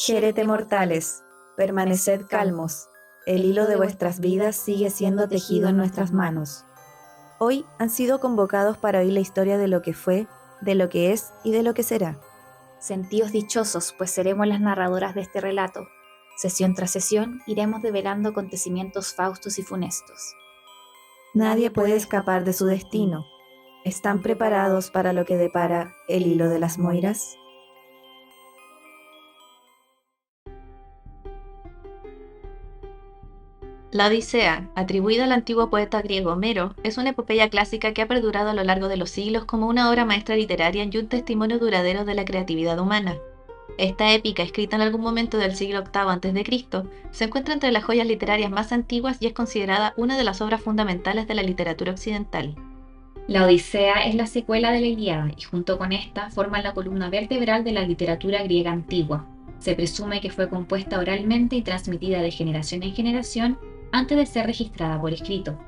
Jérete mortales, permaneced calmos, el hilo de vuestras vidas sigue siendo tejido en nuestras manos. Hoy han sido convocados para oír la historia de lo que fue, de lo que es y de lo que será. Sentíos dichosos, pues seremos las narradoras de este relato. Sesión tras sesión iremos develando acontecimientos faustos y funestos. Nadie puede escapar de su destino. ¿Están preparados para lo que depara el hilo de las Moiras? La Odisea, atribuida al antiguo poeta griego Homero, es una epopeya clásica que ha perdurado a lo largo de los siglos como una obra maestra literaria y un testimonio duradero de la creatividad humana. Esta épica, escrita en algún momento del siglo VIII a.C., se encuentra entre las joyas literarias más antiguas y es considerada una de las obras fundamentales de la literatura occidental. La Odisea es la secuela de la Ilíada y junto con esta forma la columna vertebral de la literatura griega antigua. Se presume que fue compuesta oralmente y transmitida de generación en generación antes de ser registrada por escrito.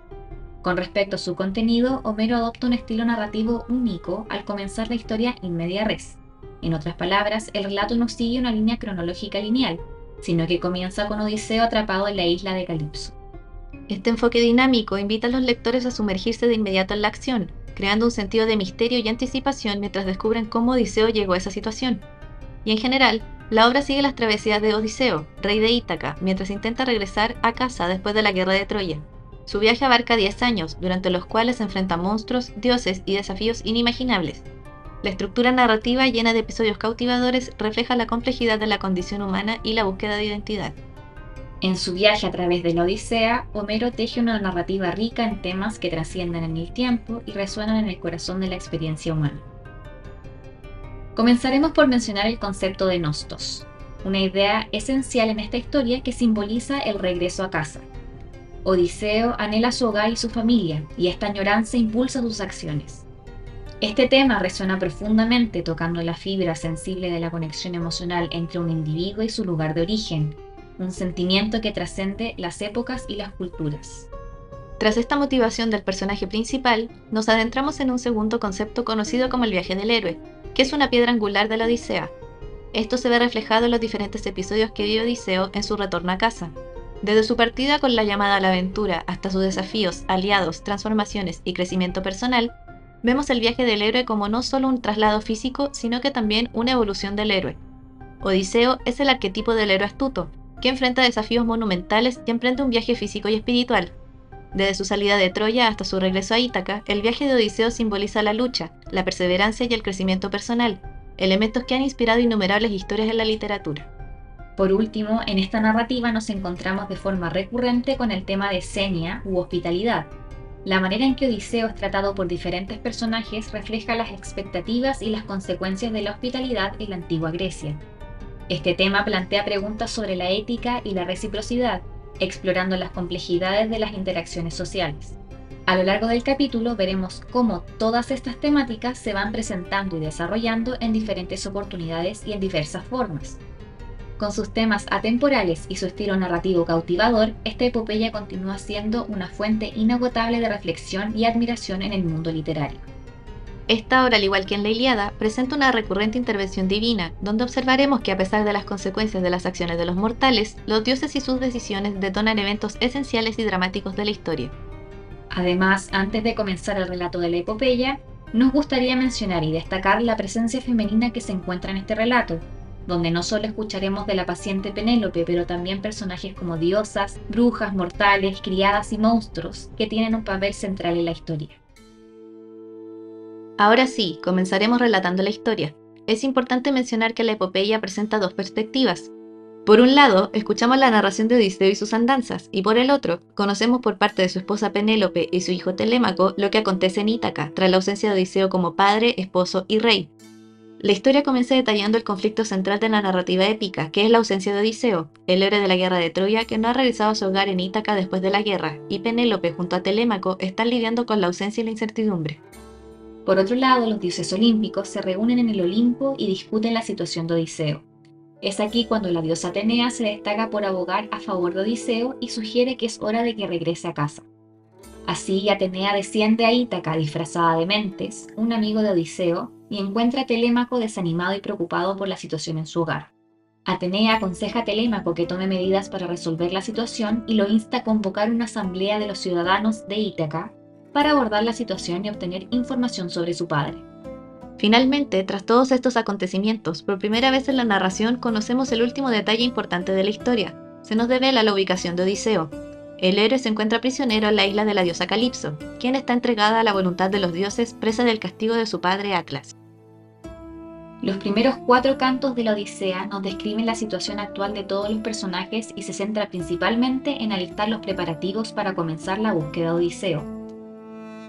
Con respecto a su contenido, Homero adopta un estilo narrativo único al comenzar la historia in media res. En otras palabras, el relato no sigue una línea cronológica lineal, sino que comienza con Odiseo atrapado en la isla de Calipso. Este enfoque dinámico invita a los lectores a sumergirse de inmediato en la acción, creando un sentido de misterio y anticipación mientras descubren cómo Odiseo llegó a esa situación. Y en general, la obra sigue las travesías de Odiseo, rey de Ítaca, mientras intenta regresar a casa después de la guerra de Troya. Su viaje abarca 10 años, durante los cuales se enfrenta a monstruos, dioses y desafíos inimaginables. La estructura narrativa llena de episodios cautivadores refleja la complejidad de la condición humana y la búsqueda de identidad. En su viaje a través de la Odisea, Homero teje una narrativa rica en temas que trascienden en el tiempo y resuenan en el corazón de la experiencia humana. Comenzaremos por mencionar el concepto de Nostos, una idea esencial en esta historia que simboliza el regreso a casa. Odiseo anhela su hogar y su familia, y esta añoranza impulsa sus acciones. Este tema resuena profundamente tocando la fibra sensible de la conexión emocional entre un individuo y su lugar de origen, un sentimiento que trascende las épocas y las culturas. Tras esta motivación del personaje principal, nos adentramos en un segundo concepto conocido como el viaje del héroe, que es una piedra angular de la Odisea. Esto se ve reflejado en los diferentes episodios que vive Odiseo en su retorno a casa. Desde su partida con la llamada a la aventura hasta sus desafíos, aliados, transformaciones y crecimiento personal, vemos el viaje del héroe como no solo un traslado físico, sino que también una evolución del héroe. Odiseo es el arquetipo del héroe astuto, que enfrenta desafíos monumentales y emprende un viaje físico y espiritual. Desde su salida de Troya hasta su regreso a Ítaca, el viaje de Odiseo simboliza la lucha, la perseverancia y el crecimiento personal, elementos que han inspirado innumerables historias en la literatura. Por último, en esta narrativa nos encontramos de forma recurrente con el tema de senia u hospitalidad. La manera en que Odiseo es tratado por diferentes personajes refleja las expectativas y las consecuencias de la hospitalidad en la antigua Grecia. Este tema plantea preguntas sobre la ética y la reciprocidad, explorando las complejidades de las interacciones sociales. A lo largo del capítulo veremos cómo todas estas temáticas se van presentando y desarrollando en diferentes oportunidades y en diversas formas. Con sus temas atemporales y su estilo narrativo cautivador, esta epopeya continúa siendo una fuente inagotable de reflexión y admiración en el mundo literario. Esta obra, al igual que en la Iliada, presenta una recurrente intervención divina, donde observaremos que a pesar de las consecuencias de las acciones de los mortales, los dioses y sus decisiones detonan eventos esenciales y dramáticos de la historia. Además, antes de comenzar el relato de la epopeya, nos gustaría mencionar y destacar la presencia femenina que se encuentra en este relato, donde no solo escucharemos de la paciente Penélope, pero también personajes como diosas, brujas, mortales, criadas y monstruos, que tienen un papel central en la historia. Ahora sí, comenzaremos relatando la historia. Es importante mencionar que la epopeya presenta dos perspectivas. Por un lado, escuchamos la narración de Odiseo y sus andanzas, y por el otro, conocemos por parte de su esposa Penélope y su hijo Telémaco lo que acontece en Ítaca, tras la ausencia de Odiseo como padre, esposo y rey. La historia comienza detallando el conflicto central de la narrativa épica, que es la ausencia de Odiseo, el héroe de la guerra de Troya que no ha regresado a su hogar en Ítaca después de la guerra, y Penélope junto a Telémaco están lidiando con la ausencia y la incertidumbre. Por otro lado, los dioses olímpicos se reúnen en el Olimpo y discuten la situación de Odiseo. Es aquí cuando la diosa Atenea se destaca por abogar a favor de Odiseo y sugiere que es hora de que regrese a casa. Así, Atenea desciende a Ítaca disfrazada de Mentes, un amigo de Odiseo, y encuentra a Telémaco desanimado y preocupado por la situación en su hogar. Atenea aconseja a Telémaco que tome medidas para resolver la situación y lo insta a convocar una asamblea de los ciudadanos de Ítaca para abordar la situación y obtener información sobre su padre. Finalmente, tras todos estos acontecimientos, por primera vez en la narración conocemos el último detalle importante de la historia. Se nos devela la ubicación de Odiseo. El héroe se encuentra prisionero en la isla de la diosa Calipso, quien está entregada a la voluntad de los dioses presa del castigo de su padre Atlas. Los primeros cuatro cantos de la Odisea nos describen la situación actual de todos los personajes y se centra principalmente en alistar los preparativos para comenzar la búsqueda de Odiseo.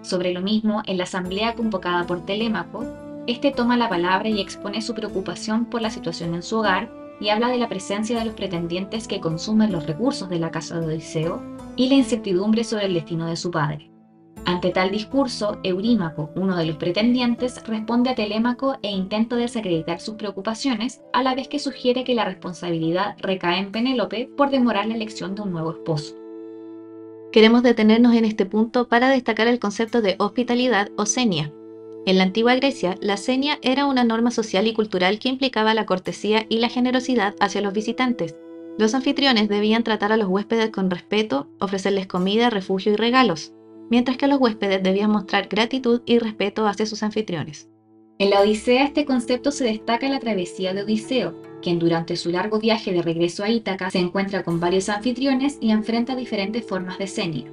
Sobre lo mismo, en la asamblea convocada por Telémaco, este toma la palabra y expone su preocupación por la situación en su hogar y habla de la presencia de los pretendientes que consumen los recursos de la casa de Odiseo y la incertidumbre sobre el destino de su padre. Ante tal discurso, Eurímaco, uno de los pretendientes, responde a Telémaco e intenta desacreditar sus preocupaciones, a la vez que sugiere que la responsabilidad recae en Penélope por demorar la elección de un nuevo esposo. Queremos detenernos en este punto para destacar el concepto de hospitalidad o senia. En la antigua Grecia, la senia era una norma social y cultural que implicaba la cortesía y la generosidad hacia los visitantes. Los anfitriones debían tratar a los huéspedes con respeto, ofrecerles comida, refugio y regalos mientras que los huéspedes debían mostrar gratitud y respeto hacia sus anfitriones. En la Odisea este concepto se destaca en la travesía de Odiseo, quien durante su largo viaje de regreso a Ítaca se encuentra con varios anfitriones y enfrenta diferentes formas de senia.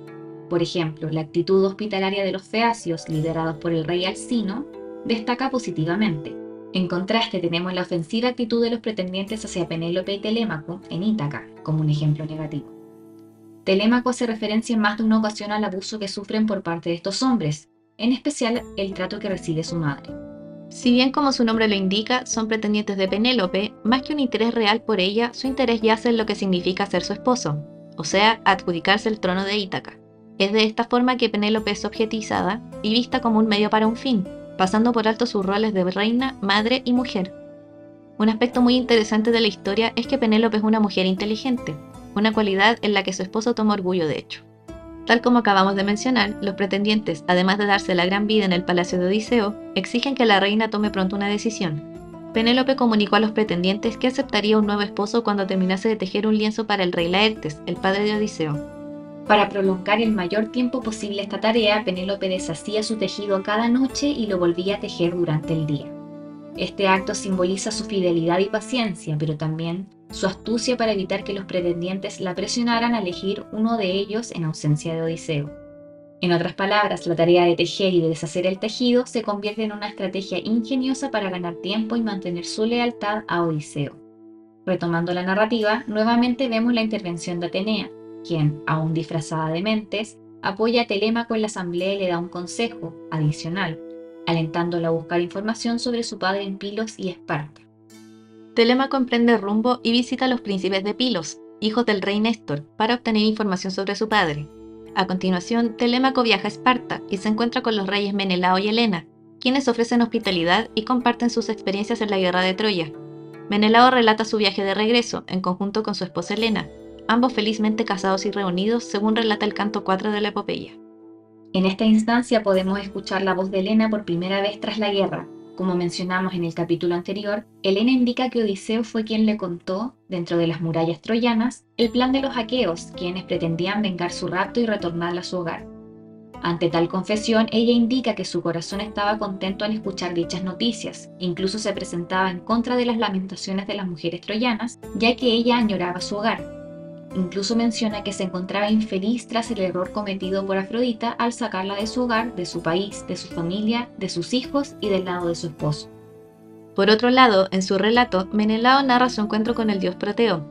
Por ejemplo, la actitud hospitalaria de los feacios, liderados por el rey Alcino, destaca positivamente. En contraste, tenemos la ofensiva actitud de los pretendientes hacia Penélope y Telémaco en Ítaca, como un ejemplo negativo. Telémaco hace referencia en más de una ocasión al abuso que sufren por parte de estos hombres, en especial el trato que recibe su madre. Si bien como su nombre lo indica, son pretendientes de Penélope, más que un interés real por ella, su interés yace en lo que significa ser su esposo, o sea, adjudicarse el trono de Ítaca. Es de esta forma que Penélope es objetizada y vista como un medio para un fin, pasando por alto sus roles de reina, madre y mujer. Un aspecto muy interesante de la historia es que Penélope es una mujer inteligente, una cualidad en la que su esposo toma orgullo de hecho. Tal como acabamos de mencionar, los pretendientes, además de darse la gran vida en el palacio de Odiseo, exigen que la reina tome pronto una decisión. Penélope comunicó a los pretendientes que aceptaría un nuevo esposo cuando terminase de tejer un lienzo para el rey Laertes, el padre de Odiseo. Para prolongar el mayor tiempo posible esta tarea, Penélope deshacía su tejido cada noche y lo volvía a tejer durante el día. Este acto simboliza su fidelidad y paciencia, pero también su astucia para evitar que los pretendientes la presionaran a elegir uno de ellos en ausencia de Odiseo. En otras palabras, la tarea de tejer y de deshacer el tejido se convierte en una estrategia ingeniosa para ganar tiempo y mantener su lealtad a Odiseo. Retomando la narrativa, nuevamente vemos la intervención de Atenea, quien, aún disfrazada de mentes, apoya a Telémaco en la asamblea y le da un consejo adicional, alentándola a buscar información sobre su padre en Pilos y Esparta. Telémaco emprende rumbo y visita a los príncipes de Pilos, hijos del rey Néstor, para obtener información sobre su padre. A continuación, Telémaco viaja a Esparta y se encuentra con los reyes Menelao y Helena, quienes ofrecen hospitalidad y comparten sus experiencias en la guerra de Troya. Menelao relata su viaje de regreso, en conjunto con su esposa Helena, ambos felizmente casados y reunidos, según relata el canto 4 de la epopeya. En esta instancia podemos escuchar la voz de Helena por primera vez tras la guerra, como mencionamos en el capítulo anterior, Helena indica que Odiseo fue quien le contó, dentro de las murallas troyanas, el plan de los aqueos, quienes pretendían vengar su rapto y retornarla a su hogar. Ante tal confesión, ella indica que su corazón estaba contento al escuchar dichas noticias, incluso se presentaba en contra de las lamentaciones de las mujeres troyanas, ya que ella añoraba su hogar. Incluso menciona que se encontraba infeliz tras el error cometido por Afrodita al sacarla de su hogar, de su país, de su familia, de sus hijos y del lado de su esposo. Por otro lado, en su relato, Menelao narra su encuentro con el dios Proteo.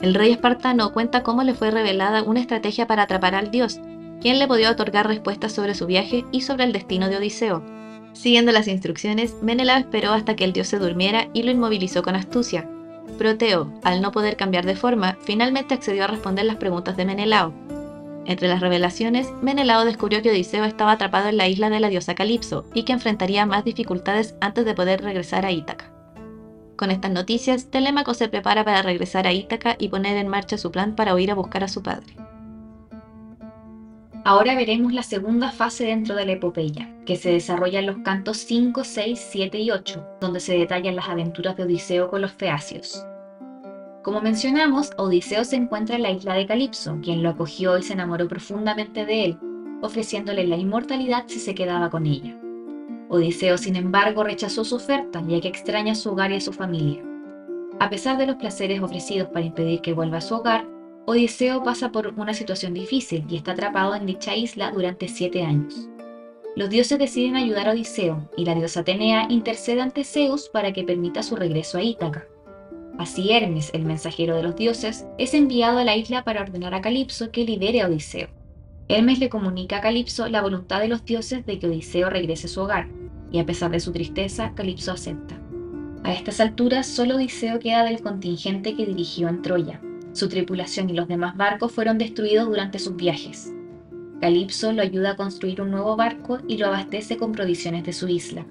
El rey espartano cuenta cómo le fue revelada una estrategia para atrapar al dios, quien le podía otorgar respuestas sobre su viaje y sobre el destino de Odiseo. Siguiendo las instrucciones, Menelao esperó hasta que el dios se durmiera y lo inmovilizó con astucia, Proteo, al no poder cambiar de forma, finalmente accedió a responder las preguntas de Menelao. Entre las revelaciones, Menelao descubrió que Odiseo estaba atrapado en la isla de la diosa Calipso y que enfrentaría más dificultades antes de poder regresar a Ítaca. Con estas noticias, Telémaco se prepara para regresar a Ítaca y poner en marcha su plan para huir a buscar a su padre. Ahora veremos la segunda fase dentro de la epopeya, que se desarrolla en los cantos 5, 6, 7 y 8, donde se detallan las aventuras de Odiseo con los feacios. Como mencionamos, Odiseo se encuentra en la isla de Calipso, quien lo acogió y se enamoró profundamente de él, ofreciéndole la inmortalidad si se quedaba con ella. Odiseo, sin embargo, rechazó su oferta, ya que extraña su hogar y a su familia. A pesar de los placeres ofrecidos para impedir que vuelva a su hogar, Odiseo pasa por una situación difícil y está atrapado en dicha isla durante siete años. Los dioses deciden ayudar a Odiseo y la diosa Atenea intercede ante Zeus para que permita su regreso a Ítaca. Así Hermes, el mensajero de los dioses, es enviado a la isla para ordenar a Calipso que libere a Odiseo. Hermes le comunica a Calipso la voluntad de los dioses de que Odiseo regrese a su hogar, y a pesar de su tristeza, Calipso acepta. A estas alturas, solo Odiseo queda del contingente que dirigió en Troya. Su tripulación y los demás barcos fueron destruidos durante sus viajes. Calipso lo ayuda a construir un nuevo barco y lo abastece con provisiones de su isla.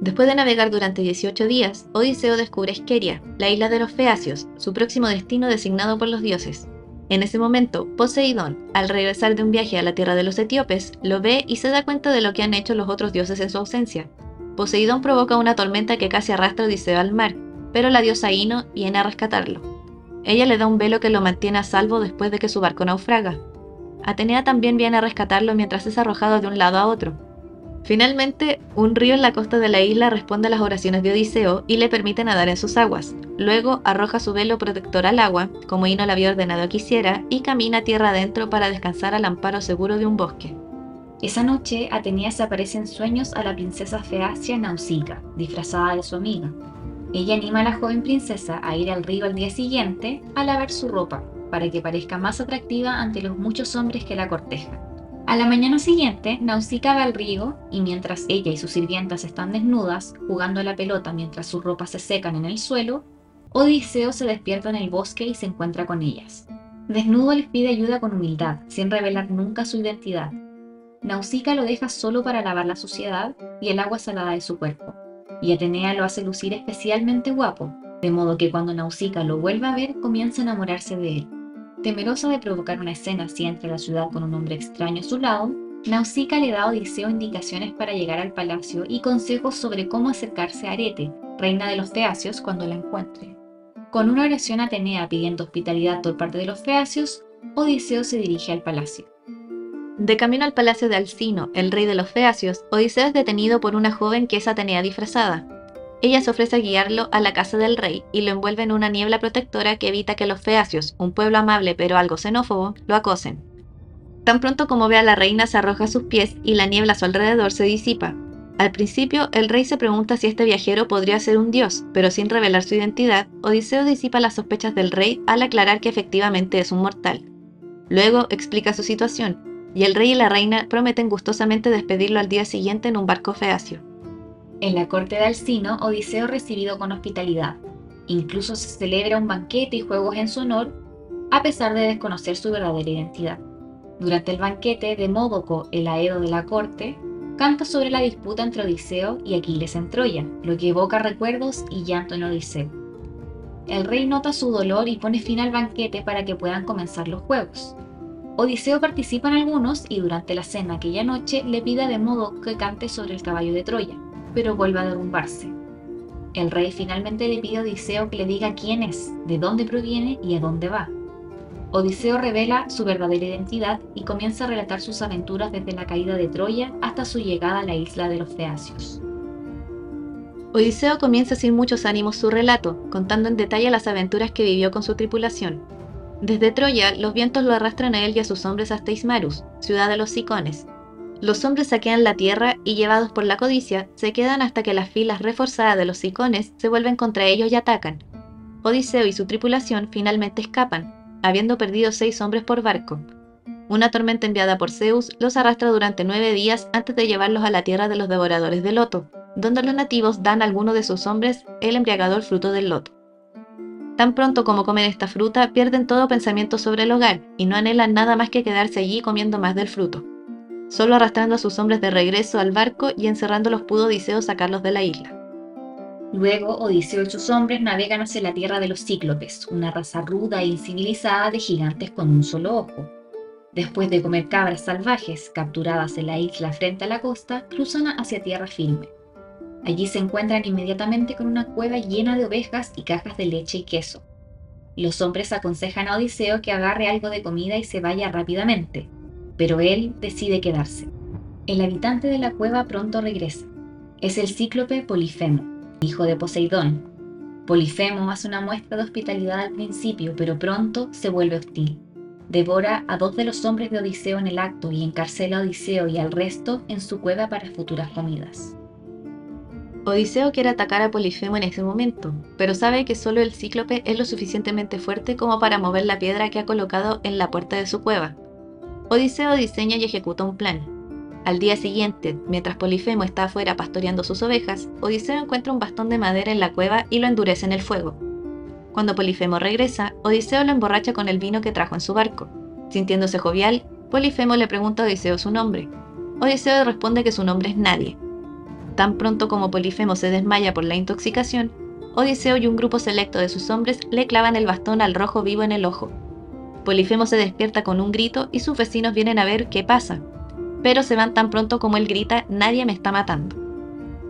Después de navegar durante 18 días, Odiseo descubre Esqueria, la isla de los Feacios, su próximo destino designado por los dioses. En ese momento, Poseidón, al regresar de un viaje a la tierra de los etíopes, lo ve y se da cuenta de lo que han hecho los otros dioses en su ausencia. Poseidón provoca una tormenta que casi arrastra a Odiseo al mar, pero la diosa Ino viene a rescatarlo. Ella le da un velo que lo mantiene a salvo después de que su barco naufraga. Atenea también viene a rescatarlo mientras es arrojado de un lado a otro. Finalmente, un río en la costa de la isla responde a las oraciones de Odiseo y le permite nadar en sus aguas. Luego arroja su velo protector al agua, como Ino le había ordenado que hiciera, y camina tierra adentro para descansar al amparo seguro de un bosque. Esa noche, Atenea se aparece en sueños a la princesa feacia Nausicaa, disfrazada de su amiga. Ella anima a la joven princesa a ir al río al día siguiente a lavar su ropa, para que parezca más atractiva ante los muchos hombres que la cortejan. A la mañana siguiente, Nausicaa va al río y mientras ella y sus sirvientas están desnudas, jugando a la pelota mientras sus ropas se secan en el suelo, Odiseo se despierta en el bosque y se encuentra con ellas. Desnudo les pide ayuda con humildad, sin revelar nunca su identidad. Nausicaa lo deja solo para lavar la suciedad y el agua salada de su cuerpo, y Atenea lo hace lucir especialmente guapo, de modo que cuando Nausicaa lo vuelve a ver comienza a enamorarse de él. Temerosa de provocar una escena así entre la ciudad con un hombre extraño a su lado, Nausicaa le da a Odiseo indicaciones para llegar al palacio y consejos sobre cómo acercarse a Arete, reina de los Feacios, cuando la encuentre. Con una oración Atenea pidiendo hospitalidad por parte de los Feacios, Odiseo se dirige al palacio. De camino al palacio de Alcino, el rey de los Feacios, Odiseo es detenido por una joven que es Atenea disfrazada. Ella se ofrece a guiarlo a la casa del rey y lo envuelve en una niebla protectora que evita que los feacios, un pueblo amable pero algo xenófobo, lo acosen. Tan pronto como ve a la reina se arroja a sus pies y la niebla a su alrededor se disipa. Al principio, el rey se pregunta si este viajero podría ser un dios, pero sin revelar su identidad, Odiseo disipa las sospechas del rey al aclarar que efectivamente es un mortal. Luego explica su situación, y el rey y la reina prometen gustosamente despedirlo al día siguiente en un barco feacio. En la corte de Alcino, Odiseo recibido con hospitalidad. Incluso se celebra un banquete y juegos en su honor, a pesar de desconocer su verdadera identidad. Durante el banquete, Demódoco, el aedo de la corte, canta sobre la disputa entre Odiseo y Aquiles en Troya, lo que evoca recuerdos y llanto en Odiseo. El rey nota su dolor y pone fin al banquete para que puedan comenzar los juegos. Odiseo participa en algunos y durante la cena aquella noche le pide a Demódoco que cante sobre el caballo de Troya pero vuelve a derrumbarse. El rey finalmente le pide a Odiseo que le diga quién es, de dónde proviene y a dónde va. Odiseo revela su verdadera identidad y comienza a relatar sus aventuras desde la caída de Troya hasta su llegada a la isla de los Feacios. Odiseo comienza sin muchos ánimos su relato, contando en detalle las aventuras que vivió con su tripulación. Desde Troya, los vientos lo arrastran a él y a sus hombres hasta Ismarus, ciudad de los Sicones, los hombres saquean la tierra y llevados por la codicia, se quedan hasta que las filas reforzadas de los icones se vuelven contra ellos y atacan. Odiseo y su tripulación finalmente escapan, habiendo perdido seis hombres por barco. Una tormenta enviada por Zeus los arrastra durante nueve días antes de llevarlos a la tierra de los devoradores de loto, donde los nativos dan a alguno de sus hombres el embriagador fruto del loto. Tan pronto como comen esta fruta, pierden todo pensamiento sobre el hogar y no anhelan nada más que quedarse allí comiendo más del fruto. Solo arrastrando a sus hombres de regreso al barco y encerrándolos pudo Odiseo sacarlos de la isla. Luego, Odiseo y sus hombres navegan hacia la tierra de los cíclopes, una raza ruda e incivilizada de gigantes con un solo ojo. Después de comer cabras salvajes capturadas en la isla frente a la costa, cruzan hacia tierra firme. Allí se encuentran inmediatamente con una cueva llena de ovejas y cajas de leche y queso. los hombres aconsejan a Odiseo que agarre algo de comida y se vaya rápidamente, pero él decide quedarse. El habitante de la cueva pronto regresa. Es el cíclope Polifemo, hijo de Poseidón. Polifemo hace una muestra de hospitalidad al principio, pero pronto se vuelve hostil. Devora a dos de los hombres de Odiseo en el acto y encarcela a Odiseo y al resto en su cueva para futuras comidas. Odiseo quiere atacar a Polifemo en ese momento, pero sabe que solo el cíclope es lo suficientemente fuerte como para mover la piedra que ha colocado en la puerta de su cueva. Odiseo diseña y ejecuta un plan. Al día siguiente, mientras Polifemo está afuera pastoreando sus ovejas, Odiseo encuentra un bastón de madera en la cueva y lo endurece en el fuego. Cuando Polifemo regresa, Odiseo lo emborracha con el vino que trajo en su barco. Sintiéndose jovial, Polifemo le pregunta a Odiseo su nombre. Odiseo responde que su nombre es Nadie, Tan pronto como Polifemo se desmaya por la intoxicación, Odiseo y un grupo selecto de sus hombres le clavan el bastón al rojo vivo en el ojo. Polifemo se despierta con un grito y sus vecinos vienen a ver qué pasa, pero se van tan pronto como él grita Nadie me está matando.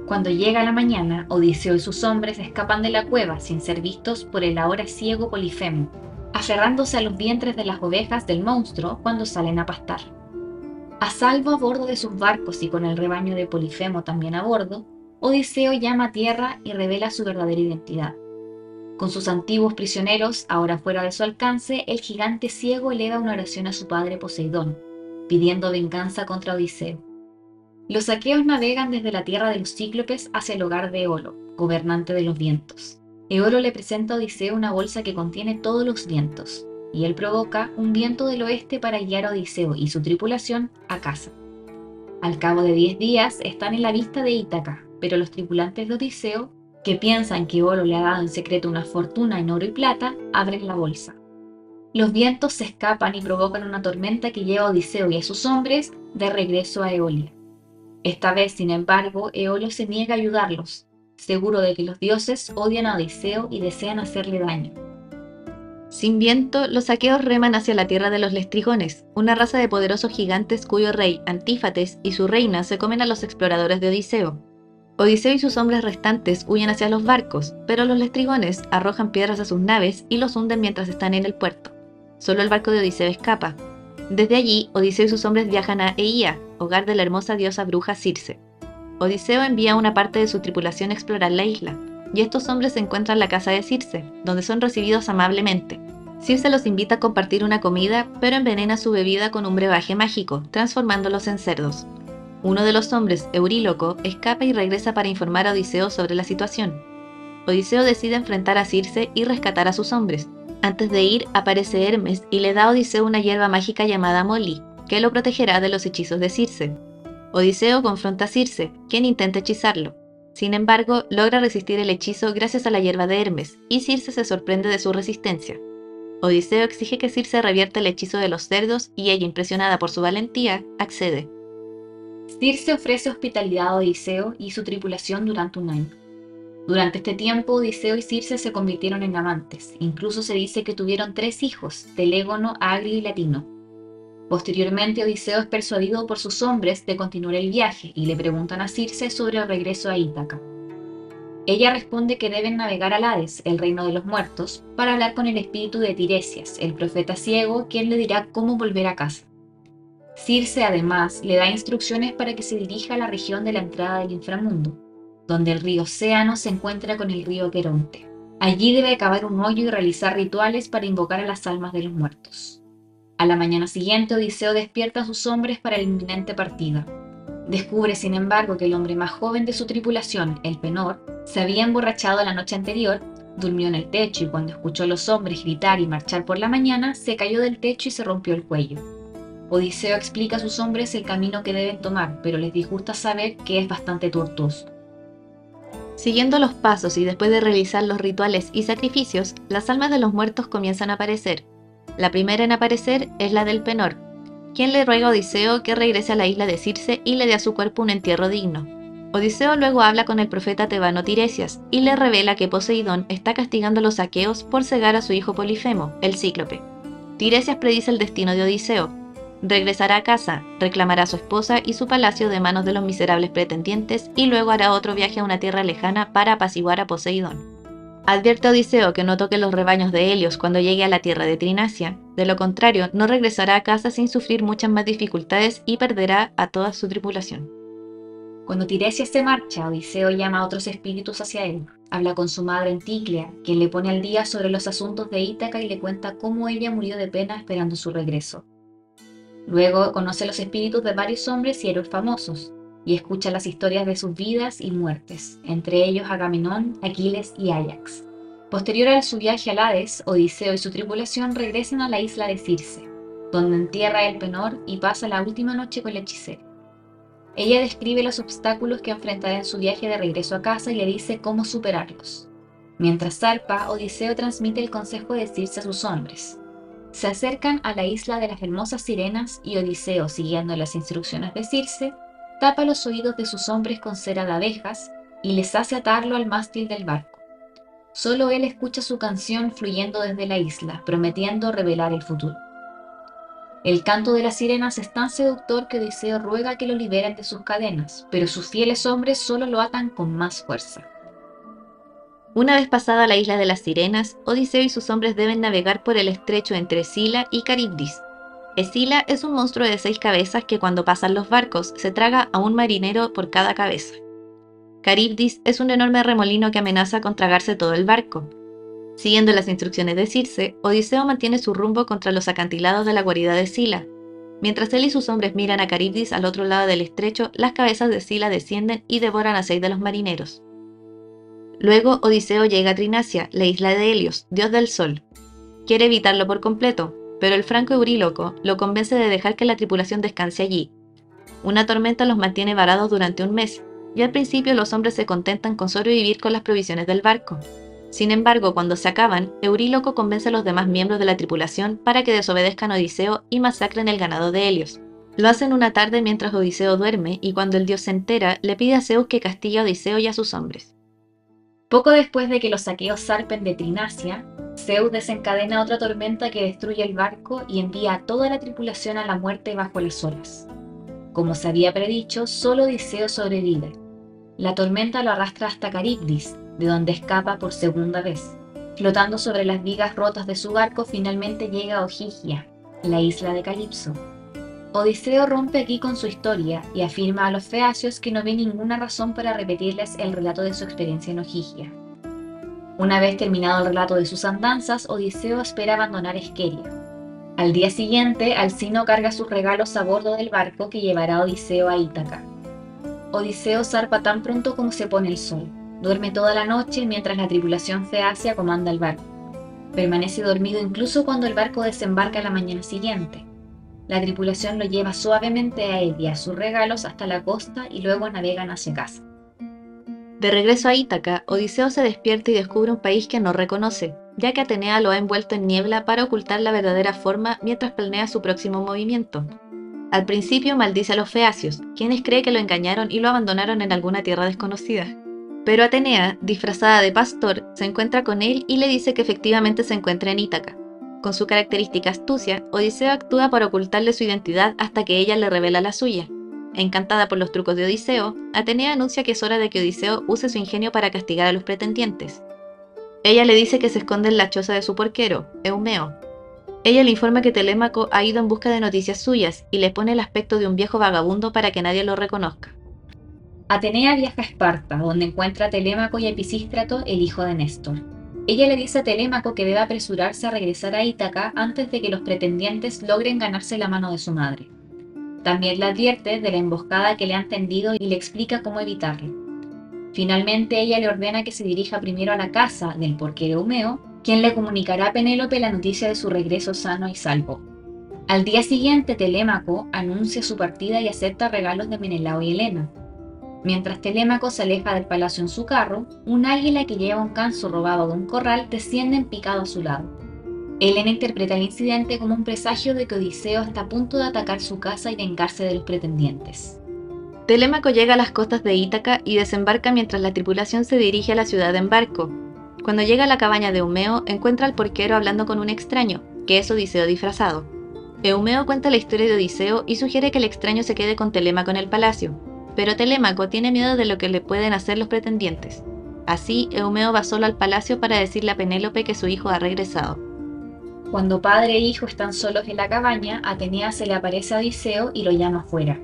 Cuando llega la mañana, Odiseo y sus hombres escapan de la cueva sin ser vistos por el ahora ciego Polifemo, aferrándose a los vientres de las ovejas del monstruo cuando salen a pastar. A salvo a bordo de sus barcos y con el rebaño de Polifemo también a bordo, Odiseo llama a tierra y revela su verdadera identidad. Con sus antiguos prisioneros, ahora fuera de su alcance, el gigante ciego eleva una oración a su padre Poseidón, pidiendo venganza contra Odiseo. Los aqueos navegan desde la tierra de los cíclopes hacia el hogar de Eolo, gobernante de los vientos. Eolo le presenta a Odiseo una bolsa que contiene todos los vientos, y él provoca un viento del oeste para guiar a Odiseo y su tripulación a casa. Al cabo de 10 días están en la vista de Ítaca, pero los tripulantes de Odiseo, que piensan que Oro le ha dado en secreto una fortuna en oro y plata, abren la bolsa. Los vientos se escapan y provocan una tormenta que lleva a Odiseo y a sus hombres de regreso a Eolia. Esta vez, sin embargo, Eolio se niega a ayudarlos, seguro de que los dioses odian a Odiseo y desean hacerle daño. Sin viento, los saqueos reman hacia la tierra de los Lestrigones, una raza de poderosos gigantes cuyo rey, Antífates, y su reina se comen a los exploradores de Odiseo. Odiseo y sus hombres restantes huyen hacia los barcos, pero los Lestrigones arrojan piedras a sus naves y los hunden mientras están en el puerto. Solo el barco de Odiseo escapa. Desde allí, Odiseo y sus hombres viajan a Eía, hogar de la hermosa diosa bruja Circe. Odiseo envía una parte de su tripulación a explorar la isla, y estos hombres se encuentran en la casa de Circe, donde son recibidos amablemente. Circe los invita a compartir una comida, pero envenena su bebida con un brebaje mágico, transformándolos en cerdos. Uno de los hombres, Euríloco, escapa y regresa para informar a Odiseo sobre la situación. Odiseo decide enfrentar a Circe y rescatar a sus hombres. Antes de ir, aparece Hermes y le da a Odiseo una hierba mágica llamada Molly, que lo protegerá de los hechizos de Circe. Odiseo confronta a Circe, quien intenta hechizarlo. Sin embargo, logra resistir el hechizo gracias a la hierba de Hermes, y Circe se sorprende de su resistencia. Odiseo exige que Circe revierta el hechizo de los cerdos y ella, impresionada por su valentía, accede. Circe ofrece hospitalidad a Odiseo y su tripulación durante un año. Durante este tiempo, Odiseo y Circe se convirtieron en amantes. Incluso se dice que tuvieron tres hijos, Telégono, Agrio y Latino. Posteriormente, Odiseo es persuadido por sus hombres de continuar el viaje y le preguntan a Circe sobre el regreso a Ítaca. Ella responde que deben navegar al Hades, el reino de los muertos, para hablar con el espíritu de Tiresias, el profeta ciego, quien le dirá cómo volver a casa. Circe además le da instrucciones para que se dirija a la región de la entrada del inframundo, donde el río Océano se encuentra con el río Queronte. Allí debe cavar un hoyo y realizar rituales para invocar a las almas de los muertos. A la mañana siguiente, Odiseo despierta a sus hombres para la inminente partida. Descubre, sin embargo, que el hombre más joven de su tripulación, el Penor, se había emborrachado la noche anterior, durmió en el techo y cuando escuchó a los hombres gritar y marchar por la mañana, se cayó del techo y se rompió el cuello. Odiseo explica a sus hombres el camino que deben tomar, pero les disgusta saber que es bastante tortuoso. Siguiendo los pasos y después de realizar los rituales y sacrificios, las almas de los muertos comienzan a aparecer, la primera en aparecer es la del Penor, quien le ruega a Odiseo que regrese a la isla de Circe y le dé a su cuerpo un entierro digno. Odiseo luego habla con el profeta tebano Tiresias y le revela que Poseidón está castigando a los aqueos por cegar a su hijo Polifemo, el cíclope. Tiresias predice el destino de Odiseo. Regresará a casa, reclamará a su esposa y su palacio de manos de los miserables pretendientes y luego hará otro viaje a una tierra lejana para apaciguar a Poseidón. Advierte a Odiseo que no toque los rebaños de Helios cuando llegue a la tierra de Trinacia, de lo contrario no regresará a casa sin sufrir muchas más dificultades y perderá a toda su tripulación. Cuando Tiresias se marcha, Odiseo llama a otros espíritus hacia él. Habla con su madre Anticlea, quien le pone al día sobre los asuntos de Ítaca y le cuenta cómo ella murió de pena esperando su regreso. Luego conoce los espíritus de varios hombres y héroes famosos, y escucha las historias de sus vidas y muertes, entre ellos Agamenón, Aquiles y Ajax. Posterior a su viaje a Hades, Odiseo y su tripulación regresan a la isla de Circe, donde entierra el penor y pasa la última noche con la hechicera. Ella describe los obstáculos que enfrentará en su viaje de regreso a casa y le dice cómo superarlos. Mientras zarpa, Odiseo transmite el consejo de Circe a sus hombres. Se acercan a la isla de las hermosas sirenas y Odiseo, siguiendo las instrucciones de Circe, tapa los oídos de sus hombres con cera de abejas y les hace atarlo al mástil del barco. Solo él escucha su canción fluyendo desde la isla, prometiendo revelar el futuro. El canto de las sirenas es tan seductor que Odiseo ruega que lo liberen de sus cadenas, pero sus fieles hombres solo lo atan con más fuerza. Una vez pasada la isla de las sirenas, Odiseo y sus hombres deben navegar por el estrecho entre Sila y Caribdis, Escila es un monstruo de seis cabezas que cuando pasan los barcos se traga a un marinero por cada cabeza. Caribdis es un enorme remolino que amenaza con tragarse todo el barco. Siguiendo las instrucciones de Circe, Odiseo mantiene su rumbo contra los acantilados de la guarida de Sila. Mientras él y sus hombres miran a Caribdis al otro lado del estrecho, las cabezas de Sila descienden y devoran a seis de los marineros. Luego Odiseo llega a Trinacia, la isla de Helios, dios del sol. Quiere evitarlo por completo, pero el franco euríloco lo convence de dejar que la tripulación descanse allí. Una tormenta los mantiene varados durante un mes, y al principio los hombres se contentan con sobrevivir con las provisiones del barco. Sin embargo, cuando se acaban, Euríloco convence a los demás miembros de la tripulación para que desobedezcan a Odiseo y masacren el ganado de Helios. Lo hacen una tarde mientras Odiseo duerme y cuando el dios se entera, le pide a Zeus que castigue a Odiseo y a sus hombres. Poco después de que los saqueos zarpen de Trinacia, Zeus desencadena otra tormenta que destruye el barco y envía a toda la tripulación a la muerte bajo las olas. Como se había predicho, solo Odiseo sobrevive. La tormenta lo arrastra hasta Caribdis, de donde escapa por segunda vez. Flotando sobre las vigas rotas de su barco, finalmente llega a Ojigia, la isla de Calipso. Odiseo rompe aquí con su historia y afirma a los feacios que no ve ninguna razón para repetirles el relato de su experiencia en Ojigia. Una vez terminado el relato de sus andanzas, Odiseo espera abandonar Esqueria. Al día siguiente, Alcino carga sus regalos a bordo del barco que llevará a Odiseo a Ítaca. Odiseo zarpa tan pronto como se pone el sol. Duerme toda la noche mientras la tripulación feacia comanda el barco. Permanece dormido incluso cuando el barco desembarca la mañana siguiente. La tripulación lo lleva suavemente a él y a sus regalos hasta la costa y luego navegan hacia casa. De regreso a Ítaca, Odiseo se despierta y descubre un país que no reconoce, ya que Atenea lo ha envuelto en niebla para ocultar la verdadera forma mientras planea su próximo movimiento. Al principio maldice a los feacios, quienes cree que lo engañaron y lo abandonaron en alguna tierra desconocida. Pero Atenea, disfrazada de pastor, se encuentra con él y le dice que efectivamente se encuentra en Ítaca. Con su característica astucia, Odiseo actúa para ocultarle su identidad hasta que ella le revela la suya, Encantada por los trucos de Odiseo, Atenea anuncia que es hora de que Odiseo use su ingenio para castigar a los pretendientes. Ella le dice que se esconde en la choza de su porquero, Eumeo. Ella le informa que Telémaco ha ido en busca de noticias suyas y le pone el aspecto de un viejo vagabundo para que nadie lo reconozca. Atenea viaja a Esparta, donde encuentra a Telémaco y a Episístrato, el hijo de Néstor. Ella le dice a Telémaco que debe apresurarse a regresar a Ítaca antes de que los pretendientes logren ganarse la mano de su madre. También le advierte de la emboscada que le han tendido y le explica cómo evitarlo. Finalmente ella le ordena que se dirija primero a la casa del porquero Humeo, quien le comunicará a Penélope la noticia de su regreso sano y salvo. Al día siguiente Telémaco anuncia su partida y acepta regalos de Menelao y Helena. Mientras Telémaco se aleja del palacio en su carro, un águila que lleva un canso robado de un corral desciende en picado a su lado. Helena interpreta el incidente como un presagio de que Odiseo está a punto de atacar su casa y vengarse de los pretendientes. Telémaco llega a las costas de Ítaca y desembarca mientras la tripulación se dirige a la ciudad en barco. Cuando llega a la cabaña de Eumeo, encuentra al porquero hablando con un extraño, que es Odiseo disfrazado. Eumeo cuenta la historia de Odiseo y sugiere que el extraño se quede con Telémaco en el palacio, pero Telémaco tiene miedo de lo que le pueden hacer los pretendientes. Así, Eumeo va solo al palacio para decirle a Penélope que su hijo ha regresado. Cuando padre e hijo están solos en la cabaña, Atenea se le aparece a Odiseo y lo llama afuera.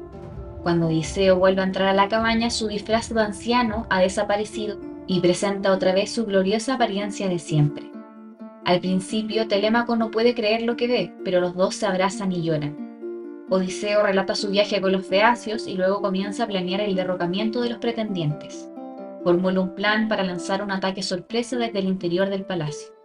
Cuando Odiseo vuelve a entrar a la cabaña, su disfraz de anciano ha desaparecido y presenta otra vez su gloriosa apariencia de siempre. Al principio, Telémaco no puede creer lo que ve, pero los dos se abrazan y lloran. Odiseo relata su viaje con los feacios y luego comienza a planear el derrocamiento de los pretendientes. Formula un plan para lanzar un ataque sorpresa desde el interior del palacio.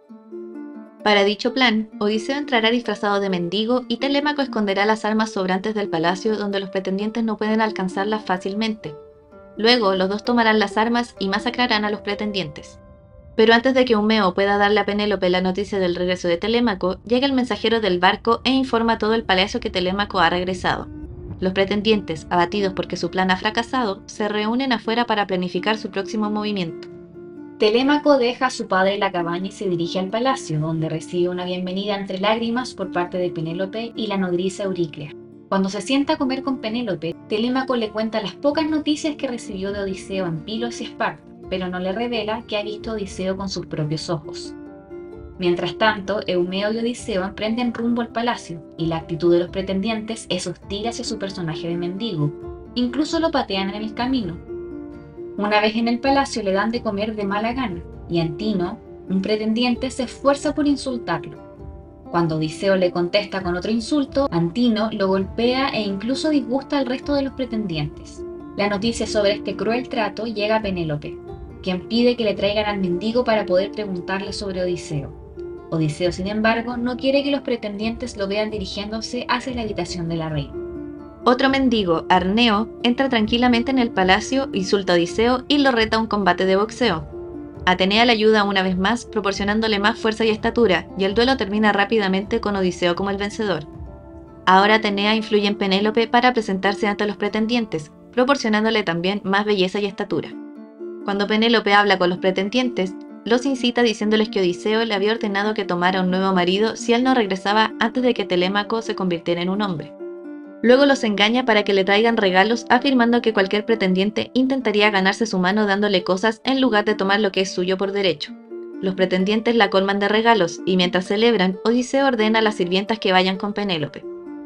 Para dicho plan, Odiseo entrará disfrazado de mendigo y Telémaco esconderá las armas sobrantes del palacio donde los pretendientes no pueden alcanzarlas fácilmente. Luego, los dos tomarán las armas y masacrarán a los pretendientes. Pero antes de que Eumeo pueda darle a Penélope la noticia del regreso de Telémaco, llega el mensajero del barco e informa a todo el palacio que Telémaco ha regresado. Los pretendientes, abatidos porque su plan ha fracasado, se reúnen afuera para planificar su próximo movimiento. Telémaco deja a su padre en la cabaña y se dirige al palacio, donde recibe una bienvenida entre lágrimas por parte de Penélope y la nodriza Euriclea. Cuando se sienta a comer con Penélope, Telémaco le cuenta las pocas noticias que recibió de Odiseo en Pilos y Esparta pero no le revela que ha visto a Odiseo con sus propios ojos. Mientras tanto, Eumeo y Odiseo emprenden rumbo al palacio, y la actitud de los pretendientes es hostil hacia su personaje de mendigo, incluso lo patean en el camino. Una vez en el palacio le dan de comer de mala gana, y Antino, un pretendiente, se esfuerza por insultarlo. Cuando Odiseo le contesta con otro insulto, Antino lo golpea e incluso disgusta al resto de los pretendientes. La noticia sobre este cruel trato llega a Penélope, quien pide que le traigan al mendigo para poder preguntarle sobre Odiseo. Odiseo, sin embargo, no quiere que los pretendientes lo vean dirigiéndose hacia la habitación de la reina. Otro mendigo, Arneo, entra tranquilamente en el palacio, insulta a Odiseo y lo reta a un combate de boxeo. Atenea le ayuda una vez más, proporcionándole más fuerza y estatura, y el duelo termina rápidamente con Odiseo como el vencedor. Ahora Atenea influye en Penélope para presentarse ante los pretendientes, proporcionándole también más belleza y estatura. Cuando Penélope habla con los pretendientes, los incita diciéndoles que Odiseo le había ordenado que tomara un nuevo marido si él no regresaba antes de que Telémaco se convirtiera en un hombre. Luego los engaña para que le traigan regalos afirmando que cualquier pretendiente intentaría ganarse su mano dándole cosas en lugar de tomar lo que es suyo por derecho. Los pretendientes la colman de regalos y mientras celebran, Odiseo ordena a las sirvientas que vayan con Penélope.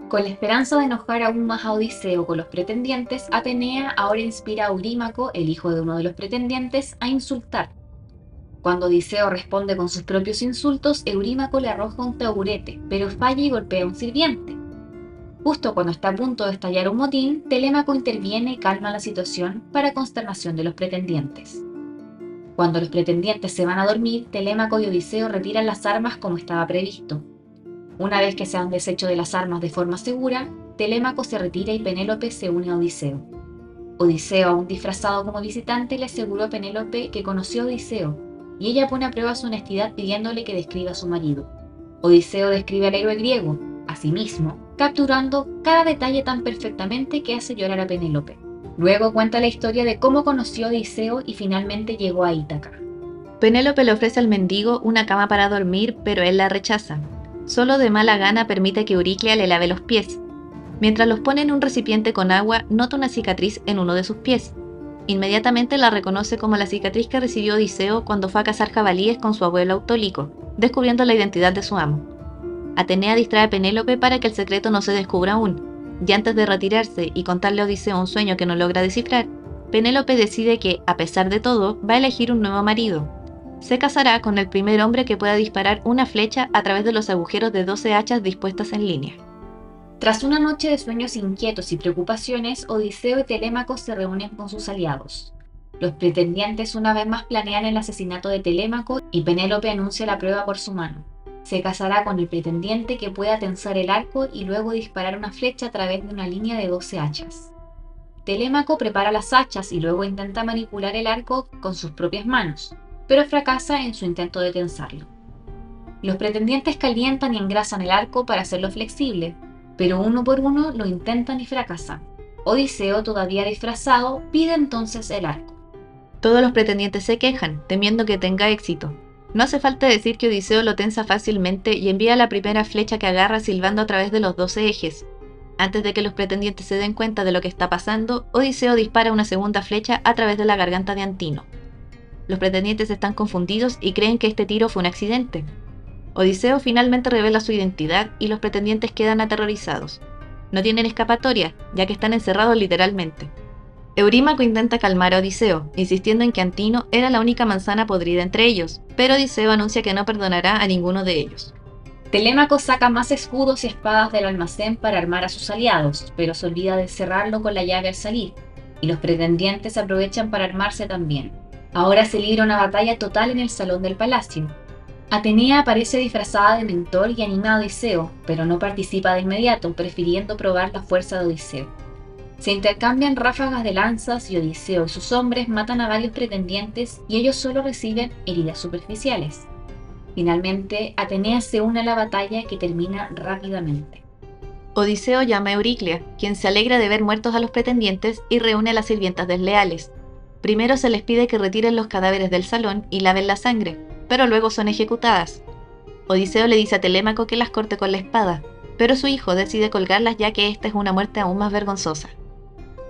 Con la esperanza de enojar aún más a Odiseo con los pretendientes, Atenea ahora inspira a Eurímaco, el hijo de uno de los pretendientes, a insultar. Cuando Odiseo responde con sus propios insultos, Eurímaco le arroja un taburete, pero falla y golpea a un sirviente. Justo cuando está a punto de estallar un motín, Telémaco interviene y calma la situación para consternación de los pretendientes. Cuando los pretendientes se van a dormir, Telémaco y Odiseo retiran las armas como estaba previsto, una vez que se han deshecho de las armas de forma segura, Telémaco se retira y Penélope se une a Odiseo. Odiseo, aún disfrazado como visitante, le aseguró a Penélope que conoció a Odiseo, y ella pone a prueba su honestidad pidiéndole que describa a su marido. Odiseo describe al héroe griego, a sí mismo, capturando cada detalle tan perfectamente que hace llorar a Penélope. Luego cuenta la historia de cómo conoció a Odiseo y finalmente llegó a Ítaca. Penélope le ofrece al mendigo una cama para dormir, pero él la rechaza, Solo de mala gana permite que Euriclea le lave los pies. Mientras los pone en un recipiente con agua, nota una cicatriz en uno de sus pies. Inmediatamente la reconoce como la cicatriz que recibió Odiseo cuando fue a cazar jabalíes con su abuelo Autólico, descubriendo la identidad de su amo. Atenea distrae a Penélope para que el secreto no se descubra aún, y antes de retirarse y contarle a Odiseo un sueño que no logra descifrar, Penélope decide que, a pesar de todo, va a elegir un nuevo marido, se casará con el primer hombre que pueda disparar una flecha a través de los agujeros de 12 hachas dispuestas en línea. Tras una noche de sueños inquietos y preocupaciones, Odiseo y Telémaco se reúnen con sus aliados. Los pretendientes una vez más planean el asesinato de Telémaco y Penélope anuncia la prueba por su mano. Se casará con el pretendiente que pueda tensar el arco y luego disparar una flecha a través de una línea de 12 hachas. Telémaco prepara las hachas y luego intenta manipular el arco con sus propias manos pero fracasa en su intento de tensarlo. Los pretendientes calientan y engrasan el arco para hacerlo flexible, pero uno por uno lo intentan y fracasan. Odiseo, todavía disfrazado, pide entonces el arco. Todos los pretendientes se quejan, temiendo que tenga éxito. No hace falta decir que Odiseo lo tensa fácilmente y envía la primera flecha que agarra silbando a través de los 12 ejes. Antes de que los pretendientes se den cuenta de lo que está pasando, Odiseo dispara una segunda flecha a través de la garganta de Antino. Los pretendientes están confundidos y creen que este tiro fue un accidente. Odiseo finalmente revela su identidad y los pretendientes quedan aterrorizados. No tienen escapatoria, ya que están encerrados literalmente. Eurímaco intenta calmar a Odiseo, insistiendo en que Antino era la única manzana podrida entre ellos, pero Odiseo anuncia que no perdonará a ninguno de ellos. Telémaco saca más escudos y espadas del almacén para armar a sus aliados, pero se olvida de cerrarlo con la llave al salir, y los pretendientes aprovechan para armarse también. Ahora se libra una batalla total en el salón del palacio. Atenea aparece disfrazada de mentor y anima a Odiseo, pero no participa de inmediato, prefiriendo probar la fuerza de Odiseo. Se intercambian ráfagas de lanzas y Odiseo y sus hombres matan a varios pretendientes y ellos solo reciben heridas superficiales. Finalmente, Atenea se une a la batalla que termina rápidamente. Odiseo llama a Euriclea, quien se alegra de ver muertos a los pretendientes y reúne a las sirvientas desleales. Primero se les pide que retiren los cadáveres del salón y laven la sangre, pero luego son ejecutadas. Odiseo le dice a Telémaco que las corte con la espada, pero su hijo decide colgarlas ya que esta es una muerte aún más vergonzosa.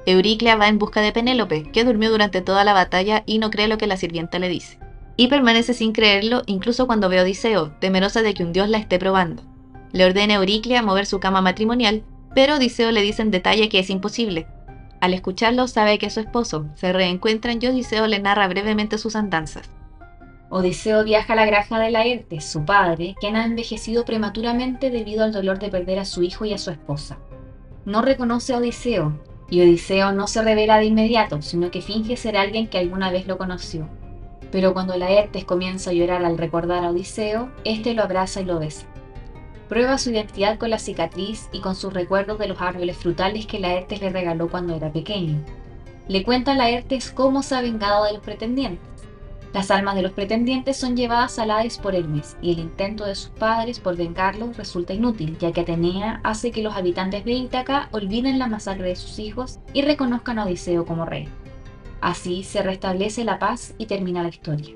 Euriclea va en busca de Penélope, que durmió durante toda la batalla y no cree lo que la sirvienta le dice y permanece sin creerlo incluso cuando ve a Odiseo, temerosa de que un dios la esté probando. Le ordena a Euriclea mover su cama matrimonial, pero Odiseo le dice en detalle que es imposible. Al escucharlo sabe que es su esposo, se reencuentran y Odiseo le narra brevemente sus andanzas. Odiseo viaja a la granja de Laertes, su padre, quien ha envejecido prematuramente debido al dolor de perder a su hijo y a su esposa. No reconoce a Odiseo, y Odiseo no se revela de inmediato, sino que finge ser alguien que alguna vez lo conoció. Pero cuando Laertes comienza a llorar al recordar a Odiseo, este lo abraza y lo besa. Prueba su identidad con la cicatriz y con sus recuerdos de los árboles frutales que Laertes le regaló cuando era pequeño. Le cuenta a Laertes cómo se ha vengado de los pretendientes. Las almas de los pretendientes son llevadas a Hades por Hermes, y el intento de sus padres por vengarlos resulta inútil, ya que Atenea hace que los habitantes de Ítaca olviden la masacre de sus hijos y reconozcan a Odiseo como rey. Así se restablece la paz y termina la historia.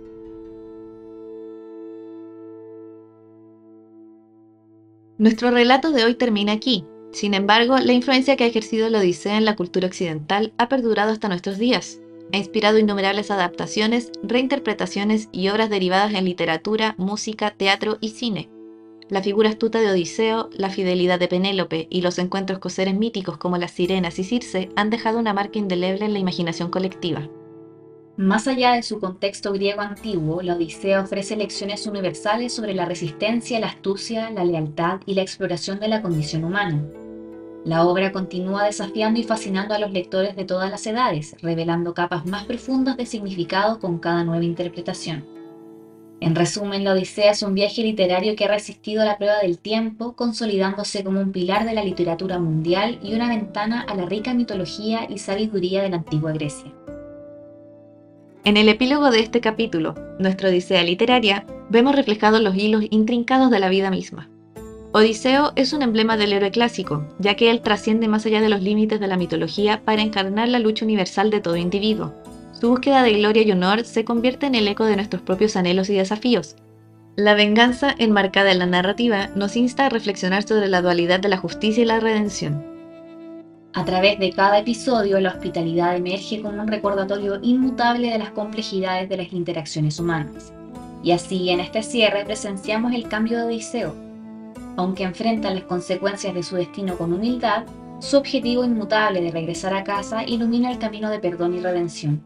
Nuestro relato de hoy termina aquí. Sin embargo, la influencia que ha ejercido la Odisea en la cultura occidental ha perdurado hasta nuestros días. Ha inspirado innumerables adaptaciones, reinterpretaciones y obras derivadas en literatura, música, teatro y cine la figura astuta de Odiseo, la fidelidad de Penélope y los encuentros con seres míticos como las sirenas y Circe han dejado una marca indeleble en la imaginación colectiva. Más allá de su contexto griego antiguo, la Odisea ofrece lecciones universales sobre la resistencia, la astucia, la lealtad y la exploración de la condición humana. La obra continúa desafiando y fascinando a los lectores de todas las edades, revelando capas más profundas de significado con cada nueva interpretación. En resumen, la Odisea es un viaje literario que ha resistido a la prueba del tiempo, consolidándose como un pilar de la literatura mundial y una ventana a la rica mitología y sabiduría de la antigua Grecia. En el epílogo de este capítulo, nuestra Odisea literaria, vemos reflejados los hilos intrincados de la vida misma. Odiseo es un emblema del héroe clásico, ya que él trasciende más allá de los límites de la mitología para encarnar la lucha universal de todo individuo, su búsqueda de gloria y honor se convierte en el eco de nuestros propios anhelos y desafíos. La venganza, enmarcada en la narrativa, nos insta a reflexionar sobre la dualidad de la justicia y la redención. A través de cada episodio, la hospitalidad emerge como un recordatorio inmutable de las complejidades de las interacciones humanas. Y así, en este cierre, presenciamos el cambio de Odiseo. Aunque enfrenta las consecuencias de su destino con humildad, su objetivo inmutable de regresar a casa ilumina el camino de perdón y redención.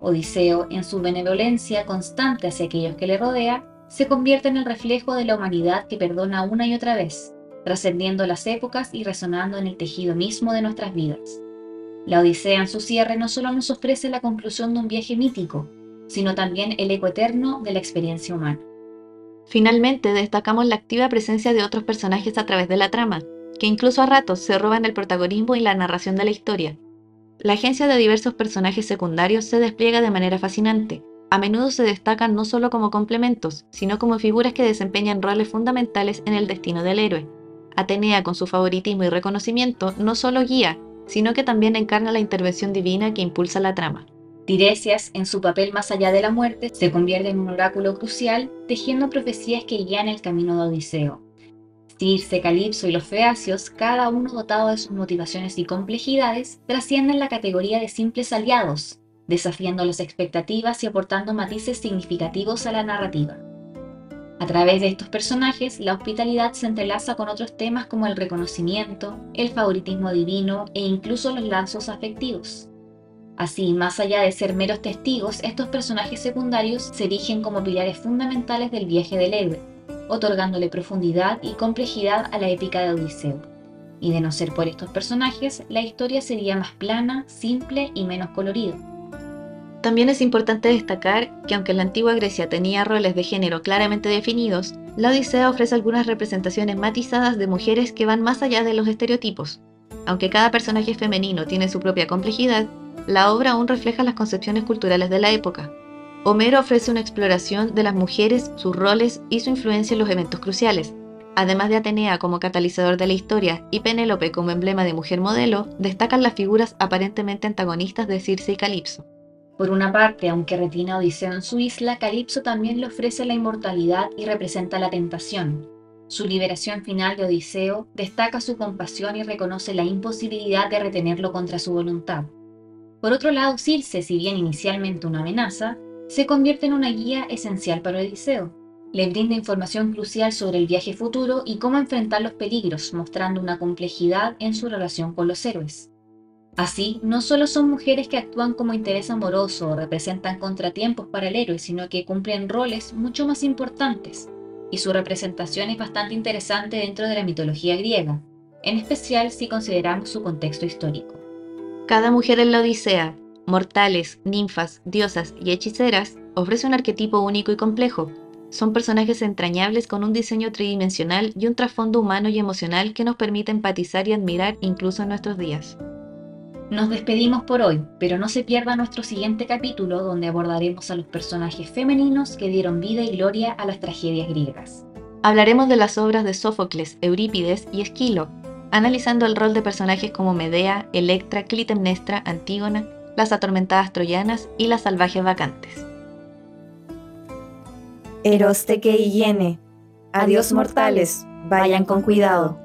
Odiseo, en su benevolencia constante hacia aquellos que le rodea, se convierte en el reflejo de la humanidad que perdona una y otra vez, trascendiendo las épocas y resonando en el tejido mismo de nuestras vidas. La Odisea en su cierre no solo nos ofrece la conclusión de un viaje mítico, sino también el eco eterno de la experiencia humana. Finalmente, destacamos la activa presencia de otros personajes a través de la trama, que incluso a ratos se roban el protagonismo y la narración de la historia, la agencia de diversos personajes secundarios se despliega de manera fascinante. A menudo se destacan no solo como complementos, sino como figuras que desempeñan roles fundamentales en el destino del héroe. Atenea, con su favoritismo y reconocimiento, no solo guía, sino que también encarna la intervención divina que impulsa la trama. Tiresias, en su papel más allá de la muerte, se convierte en un oráculo crucial, tejiendo profecías que guían el camino de Odiseo. Circe, Calipso y los Feacios, cada uno dotado de sus motivaciones y complejidades, trascienden la categoría de simples aliados, desafiando las expectativas y aportando matices significativos a la narrativa. A través de estos personajes, la hospitalidad se entrelaza con otros temas como el reconocimiento, el favoritismo divino e incluso los lazos afectivos. Así, más allá de ser meros testigos, estos personajes secundarios se erigen como pilares fundamentales del viaje del héroe, otorgándole profundidad y complejidad a la épica de Odiseo. Y de no ser por estos personajes, la historia sería más plana, simple y menos colorida. También es importante destacar que aunque la antigua Grecia tenía roles de género claramente definidos, la Odisea ofrece algunas representaciones matizadas de mujeres que van más allá de los estereotipos. Aunque cada personaje femenino tiene su propia complejidad, la obra aún refleja las concepciones culturales de la época. Homero ofrece una exploración de las mujeres, sus roles y su influencia en los eventos cruciales. Además de Atenea como catalizador de la historia y Penélope como emblema de mujer modelo, destacan las figuras aparentemente antagonistas de Circe y Calipso. Por una parte, aunque retiene a Odiseo en su isla, Calipso también le ofrece la inmortalidad y representa la tentación. Su liberación final de Odiseo destaca su compasión y reconoce la imposibilidad de retenerlo contra su voluntad. Por otro lado, Circe, si bien inicialmente una amenaza, se convierte en una guía esencial para Odiseo. Le brinda información crucial sobre el viaje futuro y cómo enfrentar los peligros, mostrando una complejidad en su relación con los héroes. Así, no solo son mujeres que actúan como interés amoroso o representan contratiempos para el héroe, sino que cumplen roles mucho más importantes, y su representación es bastante interesante dentro de la mitología griega, en especial si consideramos su contexto histórico. Cada mujer en la Odisea, mortales, ninfas, diosas y hechiceras, ofrece un arquetipo único y complejo. Son personajes entrañables con un diseño tridimensional y un trasfondo humano y emocional que nos permite empatizar y admirar incluso en nuestros días. Nos despedimos por hoy, pero no se pierda nuestro siguiente capítulo donde abordaremos a los personajes femeninos que dieron vida y gloria a las tragedias griegas. Hablaremos de las obras de Sófocles, Eurípides y Esquilo, analizando el rol de personajes como Medea, Electra, Clitemnestra, Antígona, las atormentadas troyanas y las salvajes vacantes. Eroste que hiene. Adiós mortales, vayan con cuidado.